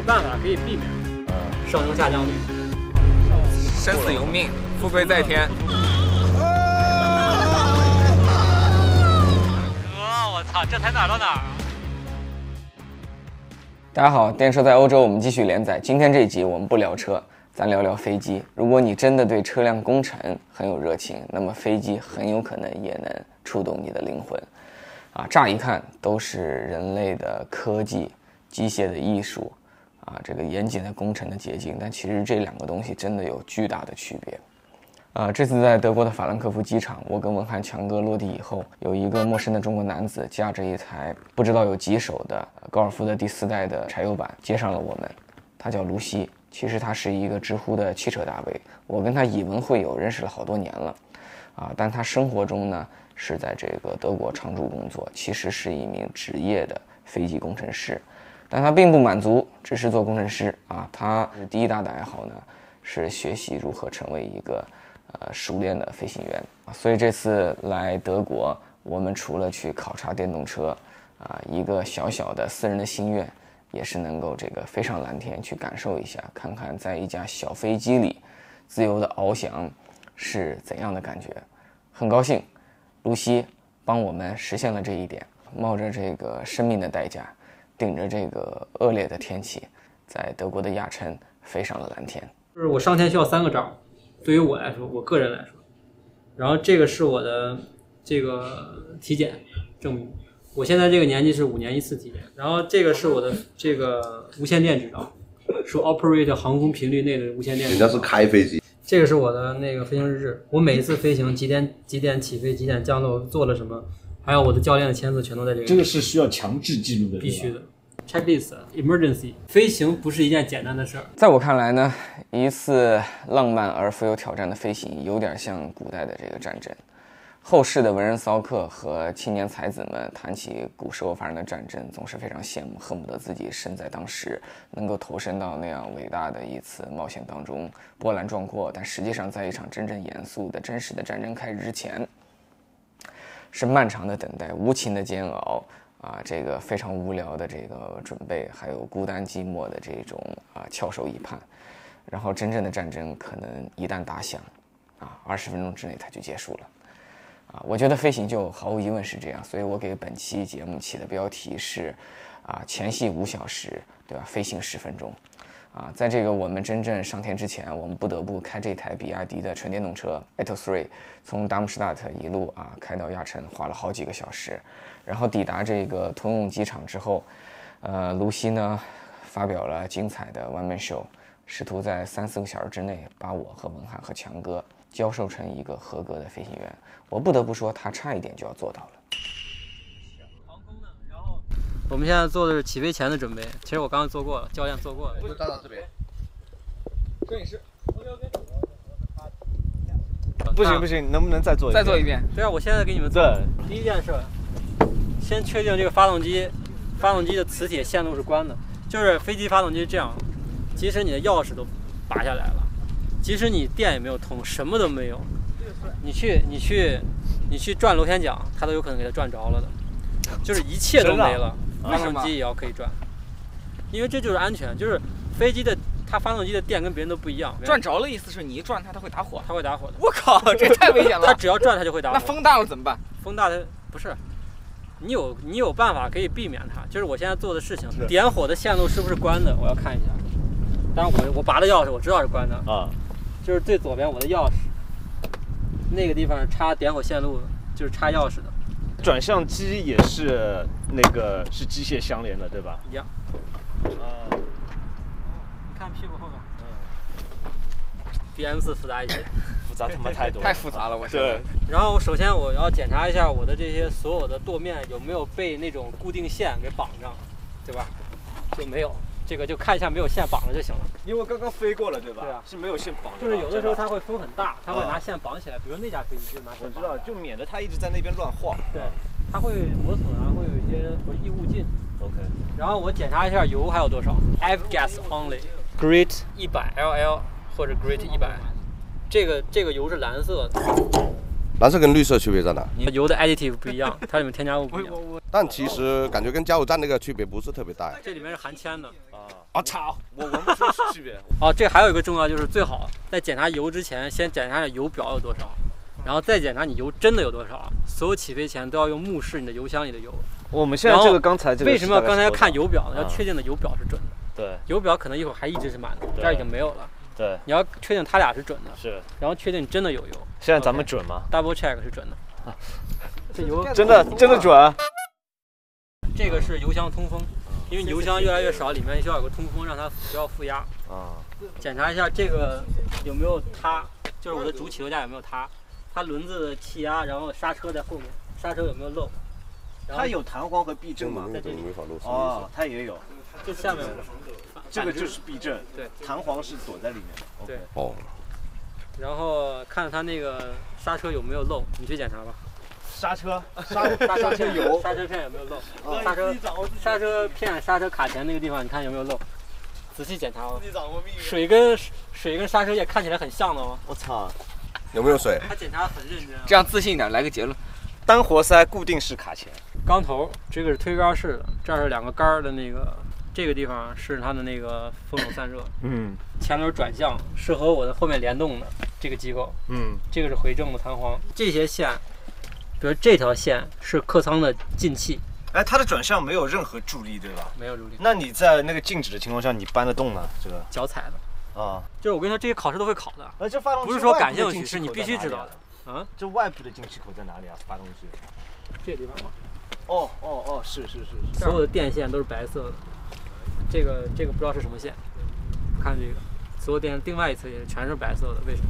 有办法可以避免。呃，上升下降率，生死由命，富贵在天。哥，我操，这才哪到哪儿？大家好，电车在欧洲，我们继续连载。今天这一集我们不聊车，咱聊聊飞机。如果你真的对车辆工程很有热情，那么飞机很有可能也能触动你的灵魂。啊，乍一看都是人类的科技、机械的艺术，啊，这个严谨的工程的捷径。但其实这两个东西真的有巨大的区别。啊，这次在德国的法兰克福机场，我跟文翰强哥落地以后，有一个陌生的中国男子驾着一台不知道有几手的高尔夫的第四代的柴油版接上了我们。他叫卢西，其实他是一个知乎的汽车大 V，我跟他以文会友，认识了好多年了。啊，但他生活中呢是在这个德国常驻工作，其实是一名职业的飞机工程师。但他并不满足只是做工程师啊，他第一大的爱好呢是学习如何成为一个。呃，熟练的飞行员，所以这次来德国，我们除了去考察电动车，啊，一个小小的私人的心愿，也是能够这个飞上蓝天去感受一下，看看在一架小飞机里自由的翱翔是怎样的感觉。很高兴，露西帮我们实现了这一点，冒着这个生命的代价，顶着这个恶劣的天气，在德国的亚琛飞上了蓝天。就是我上天需要三个招。对于我来说，我个人来说，然后这个是我的这个体检证明，我现在这个年纪是五年一次体检。然后这个是我的这个无线电执照，说 operate 航空频率内的无线电。人家是开飞机。这个是我的那个飞行日志，我每一次飞行几点几点起飞，几点降落，做了什么，还有我的教练的签字全都在这个。这个是需要强制记录的，必须的。Checklist emergency 飞行不是一件简单的事儿。在我看来呢，一次浪漫而富有挑战的飞行，有点像古代的这个战争。后世的文人骚客和青年才子们谈起古时候发生的战争，总是非常羡慕，恨不得自己身在当时，能够投身到那样伟大的一次冒险当中，波澜壮阔。但实际上，在一场真正严肃的、真实的战争开始之前，是漫长的等待，无情的煎熬。啊，这个非常无聊的这个准备，还有孤单寂寞的这种啊翘首以盼，然后真正的战争可能一旦打响，啊，二十分钟之内它就结束了，啊，我觉得飞行就毫无疑问是这样，所以我给本期节目起的标题是，啊，前戏五小时，对吧？飞行十分钟，啊，在这个我们真正上天之前，我们不得不开这台比亚迪的纯电动车 a t o Three，从达姆施塔特一路啊开到亚琛，花了好几个小时。然后抵达这个通用机场之后，呃，卢西呢发表了精彩的 one man show，试图在三四个小时之内把我和文翰和强哥教授成一个合格的飞行员。我不得不说，他差一点就要做到了。我们现在做的是起飞前的准备。其实我刚刚做过了，教练做过了。就站到这边。摄影师。不行不行，能不能再做一遍？再做一遍。对啊，我现在给你们做。第一件事。先确定这个发动机，发动机的磁铁线路是关的。就是飞机发动机这样，即使你的钥匙都拔下来了，即使你电也没有通，什么都没有，你去你去你去转螺旋桨，它都有可能给它转着了的。就是一切都没了，发动机也要可以转，因为这就是安全。就是飞机的它发动机的电跟别人都不一样。转着了意思是你一转它它会打火，它会打火的。我靠，这太危险了。它只要转它就会打火。那风大了怎么办？风大它不是。你有你有办法可以避免它，就是我现在做的事情。点火的线路是不是关的？我要看一下。但是我我拔的钥匙我知道是关的啊，就是最左边我的钥匙，那个地方插点火线路就是插钥匙的。转向机也是那个是机械相连的对吧？一样。啊。你看屁股后面。嗯。比 M 四复杂一些。复杂他妈太多，太复杂了，我对。然后首先我要检查一下我的这些所有的舵面有没有被那种固定线给绑上，对吧？就没有，这个就看一下没有线绑了就行了。因为刚刚飞过了，对吧？对啊，是没有线绑。就是有的时候它会风很大，它会拿线绑起来，比如那架飞机就拿。我知道，就免得它一直在那边乱晃。对，它会磨损啊，会有一些异物进。OK。然后我检查一下油还有多少，F gas only，Great 一百 LL 或者 Great 一百。这个这个油是蓝色的，蓝色跟绿色区别在哪？你油的 additive 不一样，它里面添加物不一样。但其实感觉跟加油站那个区别不是特别大。这里面是含铅的。啊操！我闻不出区别。哦，这还有一个重要就是最好在检查油之前，先检查下油表有多少，然后再检查你油真的有多少。所有起飞前都要用目视你的油箱里的油。我们现在这个刚才这个为什么要刚才要看油？表呢？要啊确定的油表是准的。对油表可能一会儿还一直是满的，这儿已经没有了。对，你要确定它俩是准的，是。然后确定真的有油现在咱们准吗？，double check 是准的。这油真的真的准。这个是油箱通风，因为油箱越来越少，里面需要有个通风，让它不要负压。啊，检查一下这个有没有塌，就是我的主起落架有没有塌，它轮子的气压，然后刹车在后面，刹车有没有漏。它有弹簧和避震吗？在这里哦，它也有，就下面这个就是避震，对，弹簧是躲在里面的。哦，然后看它那个刹车有没有漏，你去检查吧。刹车，刹刹车片有，刹车片有没有漏？刹车刹车片、刹车卡钳那个地方，你看有没有漏？仔细检查哦。水跟水跟刹车液看起来很像的哦。我操！有没有水？他检查很认真啊。这样自信一点，来个结论。单活塞固定式卡钳，钢头，这个是推杆式的，这儿是两个杆儿的那个，这个地方是它的那个风冷散热，嗯前轮转向是和我的后面联动的这个机构，嗯，这个是回正的弹簧，这些线，比如这条线是客舱的进气，哎，它的转向没有任何助力，对吧？没有助力，那你在那个静止的情况下，你搬得动吗？这个脚踩的，啊，就是我跟你说这些考试都会考的，呃这发动机不是说感兴趣，是你必须知道的。嗯，这外部的进气口在哪里啊？发动机？这个地方吗，哦哦哦，是是是所有的电线都是白色的，这个这个不知道是什么线，看这个，所有电另外一侧也全是白色的，为什么？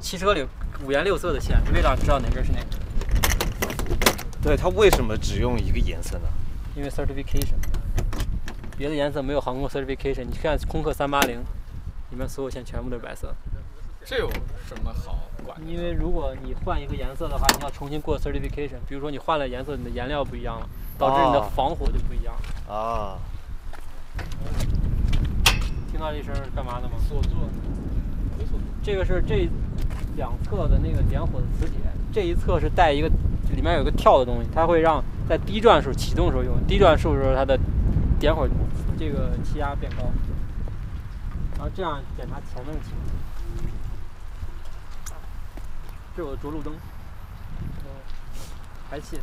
汽车里五颜六色的线，是为了让你知道哪根是哪根，对，它为什么只用一个颜色呢？因为 certification，别的颜色没有航空 certification。你看空客三八零，里面所有线全部都是白色。这有什么好管的？因为如果你换一个颜色的话，你要重新过 certification。比如说你换了颜色，你的颜料不一样了，导致你的哦防火就不一样了。啊，听到这声是干嘛的吗？锁座。这个是这两侧的那个点火的磁铁，这一侧是带一个里面有个跳的东西，它会让在低转速启动的时候用，低转速的时候它的点火这个气压变高，然后这样检查前面的气。这是我的着陆灯，呃排气，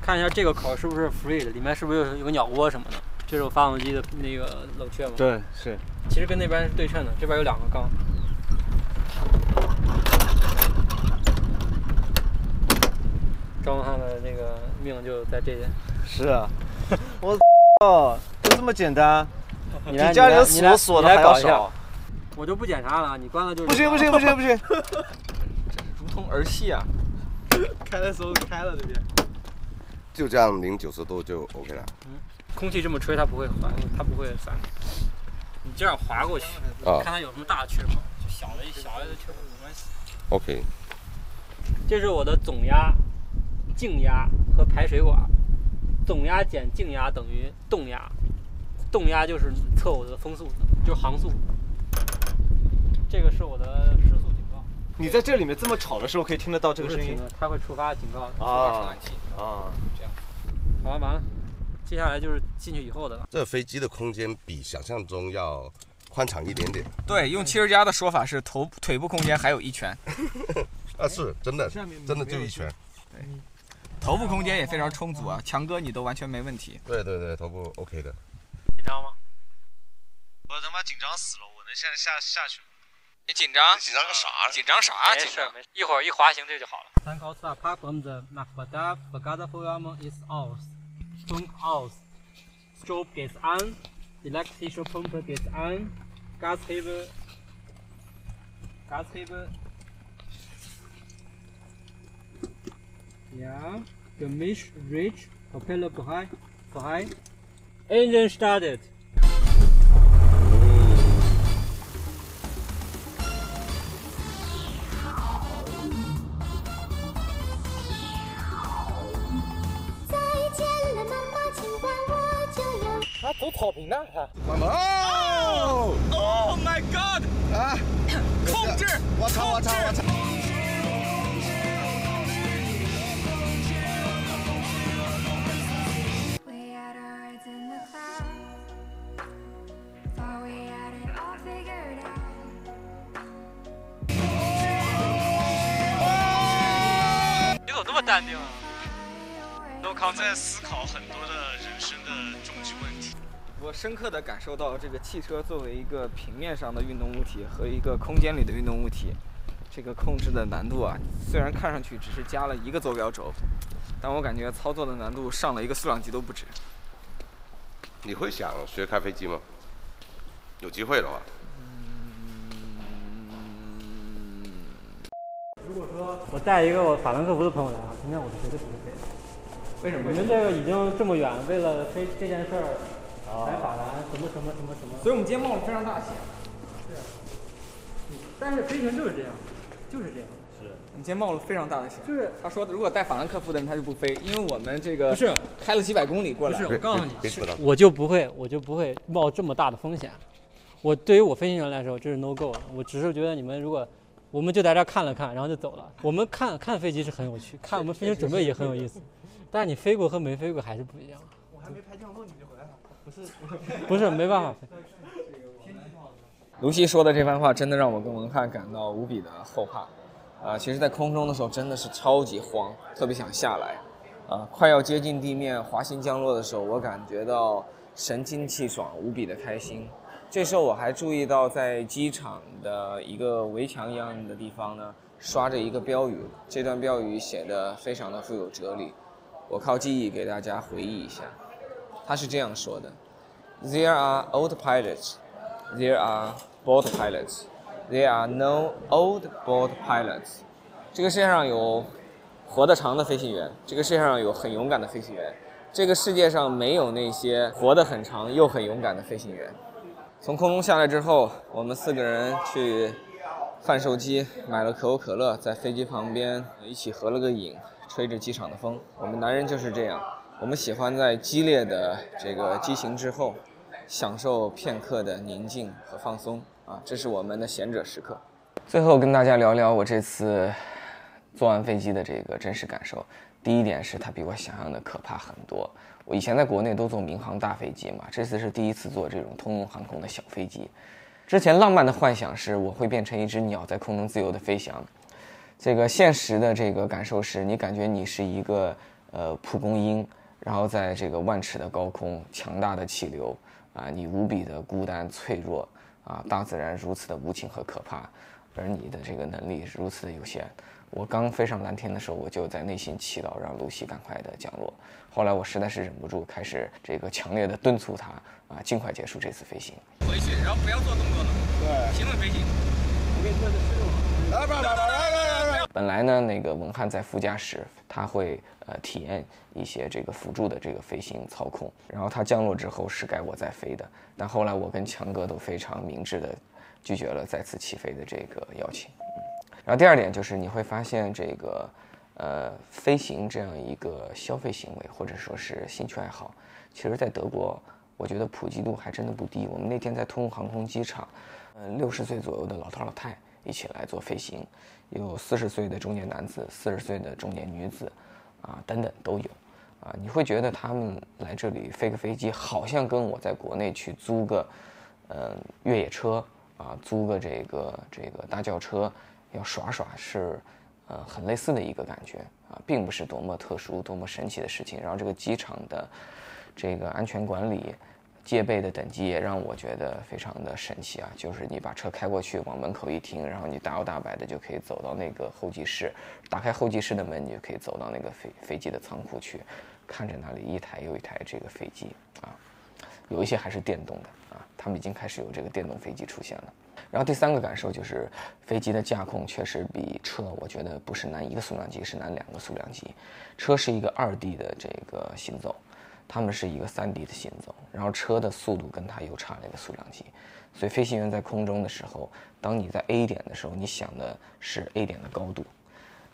看一下这个口是不是 free 的，里面是不是有有个鸟窝什么的？这是我发动机的那个冷却吗？对，是。其实跟那边是对称的，这边有两个缸。张文翰的那个命就在这边。是啊，我哦，就这么简单？你来家里的锁锁的还搞一下少。我就不检查了，你关了就是。不行不行不行不行！如同儿戏啊！开的时候开了这边。就这样零九十度就 OK 了。嗯空气这么吹，它不会滑，它不会翻。你这样滑过去，啊看它有什么大的缺口，就小的小的缺口没关系。OK，这是我的总压、静压和排水管。总压减静压等于动压，动压就是测我的风速，就是航速。这个是我的你在这里面这么吵的时候，可以听得到这个声音它会触发警告的。啊这样！好了，完了，接下来就是进去以后的了。这飞机的空间比想象中要宽敞一点点。对，用汽车家的说法是头腿部空间还有一拳，啊，是真的，真的就一拳。对头部空间也非常充足啊。强哥，你都完全没问题。对对对，头部 OK 的。紧张吗？我他妈紧张死了！我能现在下下去吗？你紧张？紧张个啥？紧张啥？没事没事，一会儿一滑行这就好了。Thank God apart from the Macbada, Bagada program is ours. From ours. Strobe gets on, electrical pump gets on, gas cable, gas cable. Yeah, the mesh reach, propeller behind, behind. Engine started. 走草坪了哈 ohmygod 啊控制我操我操我操你怎么这么淡定啊我靠在思考很多的我深刻地感受到，这个汽车作为一个平面上的运动物体和一个空间里的运动物体，这个控制的难度啊，虽然看上去只是加了一个坐标轴，但我感觉操作的难度上了一个数量级都不止。你会想学开飞机吗？有机会的话，如果说我带一个我法兰克福的朋友来啊，今天我是绝对不会飞的。为什么你们这个已经这么远，为了飞这件事儿来法兰，什么什么什么什么。所以我们今天冒了非常大险。但是飞行就是这样，就是这样。是你今天冒了非常大的险。就是他说，如果带法兰克福的人，他就不飞，因为我们这个不是开了几百公里过来。不是，我告诉你我就不会，我就不会冒这么大的风险。我对于我飞行员来说，这是 no go 了。我只是觉得你们如果，我们就在这儿看了看，然后就走了。我们看看飞机是很有趣，看我们飞行准备也很有意思，但是你飞过和没飞过还是不一样。我还没拍降落你就回来了？不是，不是没办法。卢西说的这番话真的让我跟文翰感到无比的后怕。啊，其实，在空中的时候真的是超级慌，特别想下来。啊，快要接近地面滑行降落的时候，我感觉到神清气爽，无比的开心。这时候我还注意到，在机场的一个围墙一样的地方呢，刷着一个标语。这段标语写的非常的富有哲理，我靠记忆给大家回忆一下。他是这样说的：There are old pilots, there are bored pilots, there are no old bored pilots。这个世界上有活得长的飞行员，这个世界上有很勇敢的飞行员，这个世界上没有那些活得很长又很勇敢的飞行员。从空中下来之后，我们四个人去贩售机买了可口可乐，在飞机旁边一起合了个影，吹着机场的风。我们男人就是这样，我们喜欢在激烈的这个激情之后，享受片刻的宁静和放松啊，这是我们的贤者时刻。最后跟大家聊聊我这次坐完飞机的这个真实感受。第一点是它比我想象的可怕很多。我以前在国内都坐民航大飞机嘛，这次是第一次坐这种通用航空的小飞机。之前浪漫的幻想是我会变成一只鸟在空中自由的飞翔，这个现实的这个感受是你感觉你是一个呃蒲公英，然后在这个万尺的高空，强大的气流啊，你无比的孤单脆弱啊，大自然如此的无情和可怕，而你的这个能力如此的有限。我刚飞上蓝天的时候，我就在内心祈祷让露西赶快的降落。后来我实在是忍不住，开始这个强烈的敦促她啊，尽快结束这次飞行。回去，然后不要做动作了，对，平稳飞行。本来呢，那个文翰在副驾驶，他会呃体验一些这个辅助的这个飞行操控，然后他降落之后是该我在飞的，但后来我跟强哥都非常明智的拒绝了再次起飞的这个邀请。然后第二点就是你会发现这个，呃，飞行这样一个消费行为或者说是兴趣爱好，其实在德国，我觉得普及度还真的不低。我们那天在通用航空机场，嗯，六十岁左右的老头老太一起来做飞行，有四十岁的中年男子，四十岁的中年女子，啊，等等都有，啊，你会觉得他们来这里飞个飞机，好像跟我在国内去租个，呃，越野车啊，租个这个这个大轿车。要耍耍是，呃，很类似的一个感觉啊，并不是多么特殊、多么神奇的事情。然后这个机场的这个安全管理、戒备的等级也让我觉得非常的神奇啊。就是你把车开过去，往门口一停，然后你大摇大摆的就可以走到那个候机室，打开候机室的门，你就可以走到那个飞飞机的仓库去，看着那里一台又一台这个飞机啊，有一些还是电动的啊，他们已经开始有这个电动飞机出现了。然后第三个感受就是，飞机的驾控确实比车，我觉得不是难一个数量级，是难两个数量级。车是一个二 D 的这个行走，他们是一个三 D 的行走，然后车的速度跟它又差了一个速量级。所以飞行员在空中的时候，当你在 A 点的时候，你想的是 A 点的高度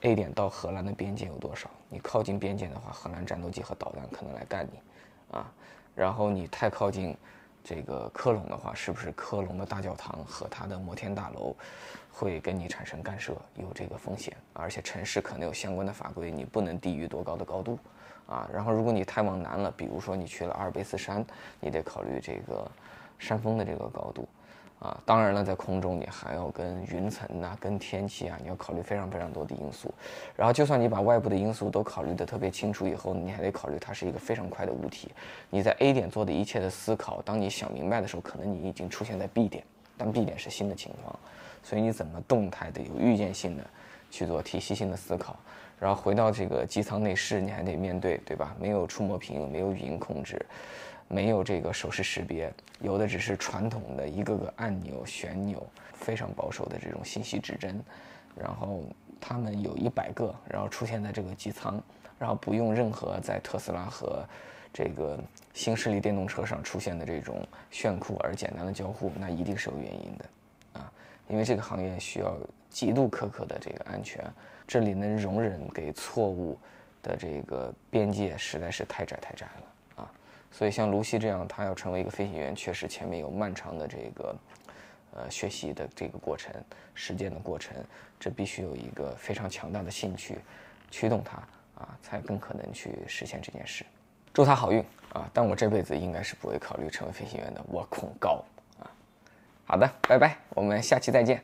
，A 点到荷兰的边界有多少？你靠近边界的话，荷兰战斗机和导弹可能来干你，啊，然后你太靠近。这个科隆的话，是不是科隆的大教堂和它的摩天大楼会跟你产生干涉，有这个风险？而且城市可能有相关的法规，你不能低于多高的高度啊。然后，如果你太往南了，比如说你去了阿尔卑斯山，你得考虑这个山峰的这个高度啊，当然了，在空中你还要跟云层呐、跟天气啊，你要考虑非常非常多的因素。然后，就算你把外部的因素都考虑得特别清楚以后，你还得考虑它是一个非常快的物体。你在 A 点做的一切的思考，当你想明白的时候，可能你已经出现在 B 点，但 B 点是新的情况，所以你怎么动态的、有预见性的去做体系性的思考？然后回到这个机舱内饰，你还得面对，对吧？没有触摸屏，没有语音控制。没有这个手势识别，有的只是传统的一个个按钮、旋钮，非常保守的这种信息指针。然后他们有一百个，然后出现在这个机舱，然后不用任何在特斯拉和这个新势力电动车上出现的这种炫酷而简单的交互，那一定是有原因的，因为这个行业需要极度苛刻的这个安全，这里能容忍给错误的这个边界实在是太窄太窄了啊。所以像卢西这样，他要成为一个飞行员，确实前面有漫长的这个，呃，学习的这个过程、实践的过程，这必须有一个非常强大的兴趣驱动他啊，才更可能去实现这件事。祝他好运啊！但我这辈子应该是不会考虑成为飞行员的，我恐高。好的，拜拜，我们下期再见。